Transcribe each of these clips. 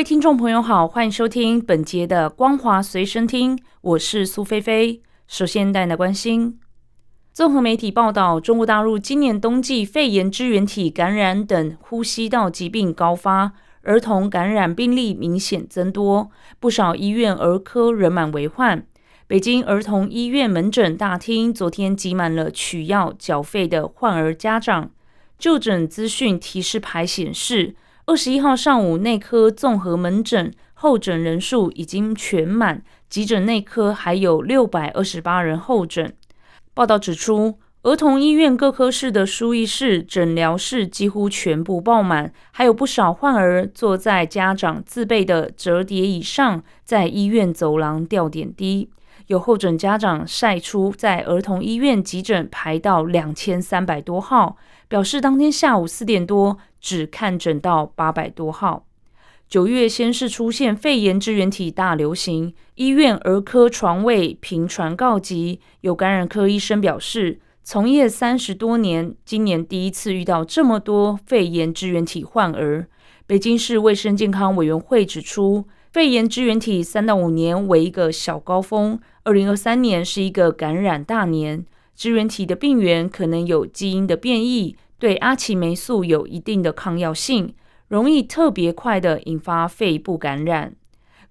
位听众朋友好，欢迎收听本节的《光华随身听》，我是苏菲菲。首先带来关心，综合媒体报道，中国大陆今年冬季肺炎支原体感染等呼吸道疾病高发。儿童感染病例明显增多，不少医院儿科人满为患。北京儿童医院门诊大厅昨天挤满了取药缴费的患儿家长。就诊资讯提示牌显示，二十一号上午内科综合门诊候诊人数已经全满，急诊内科还有六百二十八人候诊。报道指出。儿童医院各科室的输液室、诊疗室几乎全部爆满，还有不少患儿坐在家长自备的折叠椅上，在医院走廊吊点滴。有候诊家长晒出在儿童医院急诊排到两千三百多号，表示当天下午四点多只看诊到八百多号。九月先是出现肺炎支原体大流行，医院儿科床位频传告急，有感染科医生表示。从业三十多年，今年第一次遇到这么多肺炎支原体患儿。北京市卫生健康委员会指出，肺炎支原体三到五年为一个小高峰，二零二三年是一个感染大年。支原体的病原可能有基因的变异，对阿奇霉素有一定的抗药性，容易特别快的引发肺部感染。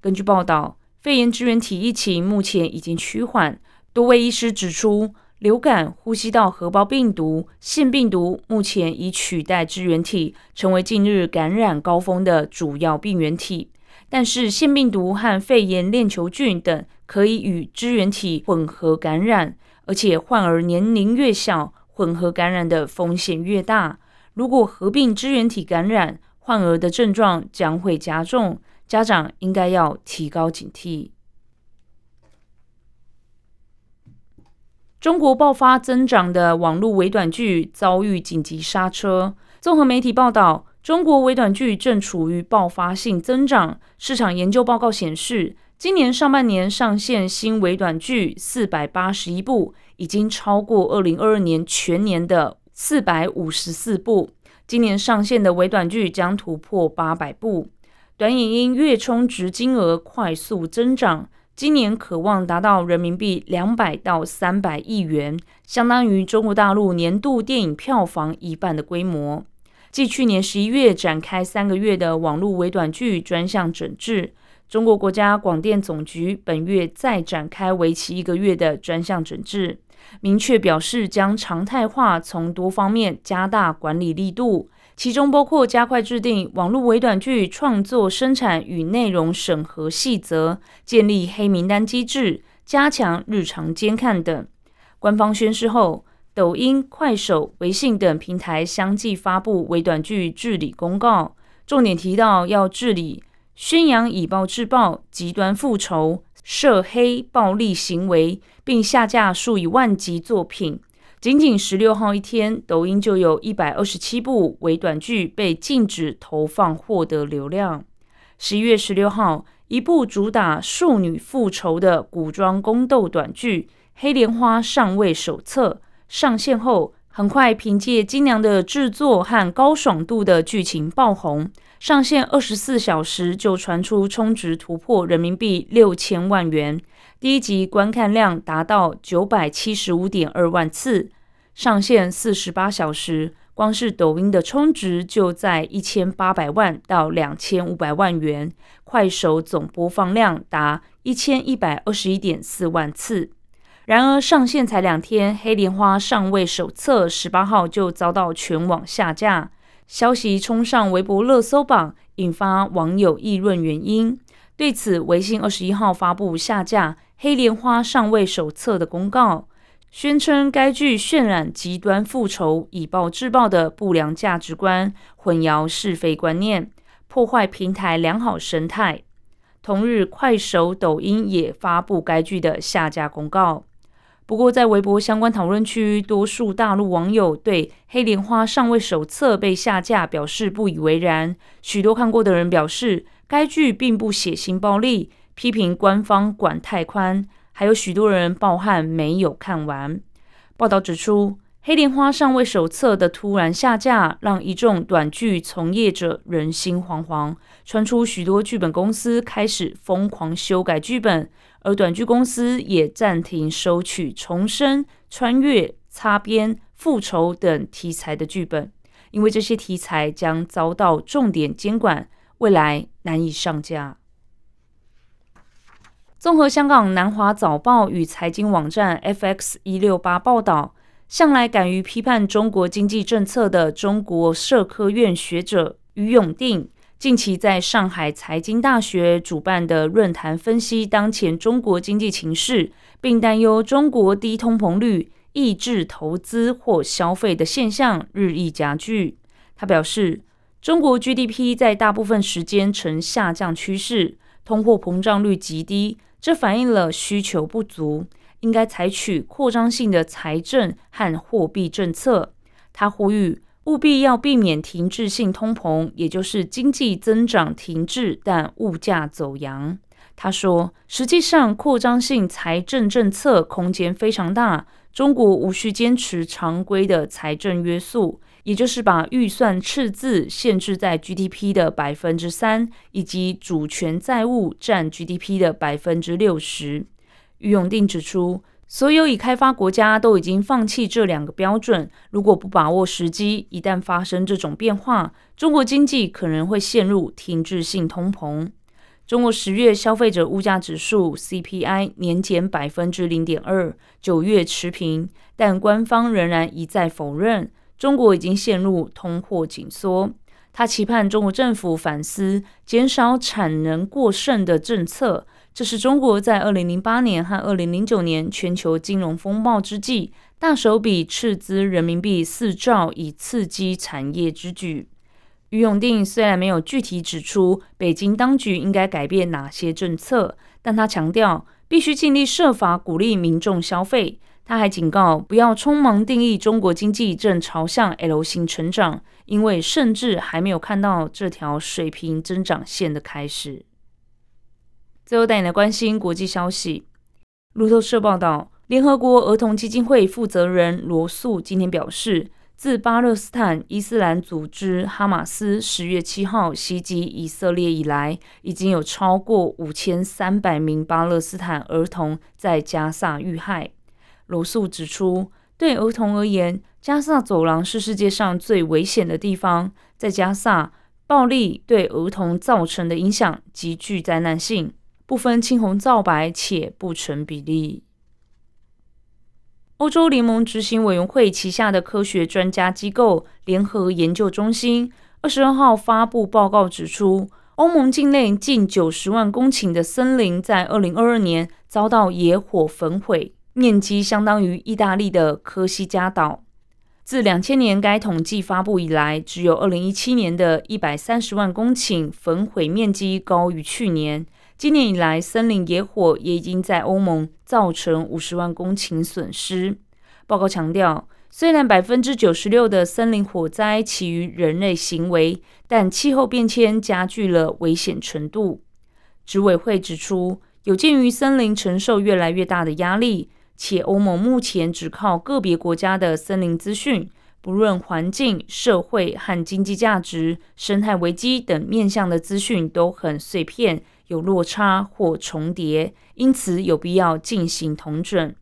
根据报道，肺炎支原体疫情目前已经趋缓，多位医师指出。流感、呼吸道合胞病毒、腺病毒目前已取代支原体，成为近日感染高峰的主要病原体。但是，腺病毒和肺炎链球菌等可以与支原体混合感染，而且患儿年龄越小，混合感染的风险越大。如果合并支原体感染，患儿的症状将会加重，家长应该要提高警惕。中国爆发增长的网络微短剧遭遇紧急刹车。综合媒体报道，中国微短剧正处于爆发性增长。市场研究报告显示，今年上半年上线新微短剧四百八十一部，已经超过二零二二年全年的四百五十四部。今年上线的微短剧将突破八百部。短影音月充值金额快速增长。今年渴望达到人民币两百到三百亿元，相当于中国大陆年度电影票房一半的规模。继去年十一月展开三个月的网络微短剧专项整治，中国国家广电总局本月再展开为期一个月的专项整治，明确表示将常态化从多方面加大管理力度。其中包括加快制定网络微短剧创作、生产与内容审核细则，建立黑名单机制，加强日常监看等。官方宣誓后，抖音、快手、微信等平台相继发布微短剧治理公告，重点提到要治理宣扬以暴制暴、极端复仇、涉黑暴力行为，并下架数以万计作品。仅仅十六号一天，抖音就有一百二十七部微短剧被禁止投放，获得流量。十一月十六号，一部主打庶女复仇的古装宫斗短剧《黑莲花上位手册》上线后，很快凭借精良的制作和高爽度的剧情爆红。上线二十四小时就传出充值突破人民币六千万元。第一集观看量达到九百七十五点二万次，上线四十八小时，光是抖音的充值就在一千八百万到两千五百万元。快手总播放量达一千一百二十一点四万次。然而上线才两天，《黑莲花上位手册》十八号就遭到全网下架，消息冲上微博热搜榜，引发网友议论原因。对此，微信二十一号发布下架。《黑莲花上位手册》的公告宣称，该剧渲染极端复仇、以暴制暴的不良价值观，混淆是非观念，破坏平台良好生态。同日，快手、抖音也发布该剧的下架公告。不过，在微博相关讨论区，多数大陆网友对《黑莲花上位手册》被下架表示不以为然。许多看过的人表示，该剧并不血腥暴力，批评官方管太宽。还有许多人抱憾没有看完。报道指出，《黑莲花上位手册》的突然下架，让一众短剧从业者人心惶惶，传出许多剧本公司开始疯狂修改剧本。而短剧公司也暂停收取重生、穿越、擦边、复仇等题材的剧本，因为这些题材将遭到重点监管，未来难以上架。综合香港南华早报与财经网站 FX 一六八报道，向来敢于批判中国经济政策的中国社科院学者于永定。近期在上海财经大学主办的论坛分析当前中国经济情势，并担忧中国低通膨率抑制投资或消费的现象日益加剧。他表示，中国 GDP 在大部分时间呈下降趋势，通货膨胀率极低，这反映了需求不足，应该采取扩张性的财政和货币政策。他呼吁。务必要避免停滞性通膨，也就是经济增长停滞，但物价走扬。他说：“实际上，扩张性财政政策空间非常大，中国无需坚持常规的财政约束，也就是把预算赤字限制在 GDP 的百分之三，以及主权债务占 GDP 的百分之六十。”于永定指出。所有已开发国家都已经放弃这两个标准。如果不把握时机，一旦发生这种变化，中国经济可能会陷入停滞性通膨。中国十月消费者物价指数 CPI 年减百分之零点二，九月持平，但官方仍然一再否认中国已经陷入通货紧缩。他期盼中国政府反思减少产能过剩的政策。这是中国在二零零八年和二零零九年全球金融风暴之际，大手笔斥资人民币四兆以刺激产业之举。于永定虽然没有具体指出北京当局应该改变哪些政策，但他强调必须尽力设法鼓励民众消费。他还警告不要匆忙定义中国经济正朝向 L 型成长，因为甚至还没有看到这条水平增长线的开始。最后带你来关心国际消息。路透社报道，联合国儿童基金会负责人罗素今天表示，自巴勒斯坦伊斯兰组织哈马斯十月七号袭击以色列以来，已经有超过五千三百名巴勒斯坦儿童在加萨遇害。罗素指出，对儿童而言，加萨走廊是世界上最危险的地方。在加萨，暴力对儿童造成的影响极具灾难性。不分青红皂白，且不成比例。欧洲联盟执行委员会旗下的科学专家机构联合研究中心二十二号发布报告，指出欧盟境内近九十万公顷的森林在二零二二年遭到野火焚毁，面积相当于意大利的科西嘉岛。自两千年该统计发布以来，只有二零一七年的一百三十万公顷焚毁面积高于去年。今年以来，森林野火也已经在欧盟造成五十万公顷损失。报告强调，虽然百分之九十六的森林火灾起于人类行为，但气候变迁加剧了危险程度。执委会指出，有鉴于森林承受越来越大的压力，且欧盟目前只靠个别国家的森林资讯，不论环境、社会和经济价值、生态危机等面向的资讯都很碎片。有落差或重叠，因此有必要进行统整。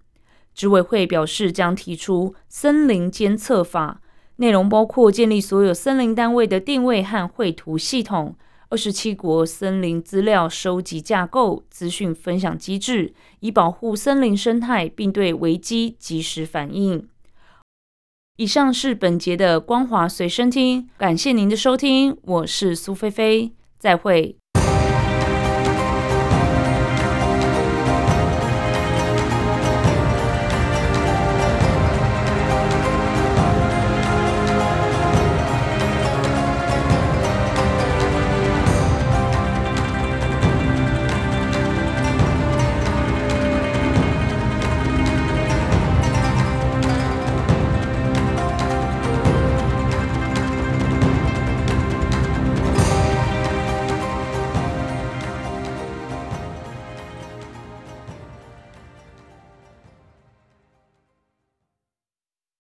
执委会表示，将提出森林监测法，内容包括建立所有森林单位的定位和绘图系统，二十七国森林资料收集架构、资讯分享机制，以保护森林生态，并对危机及时反应。以上是本节的光华随身听，感谢您的收听，我是苏菲菲，再会。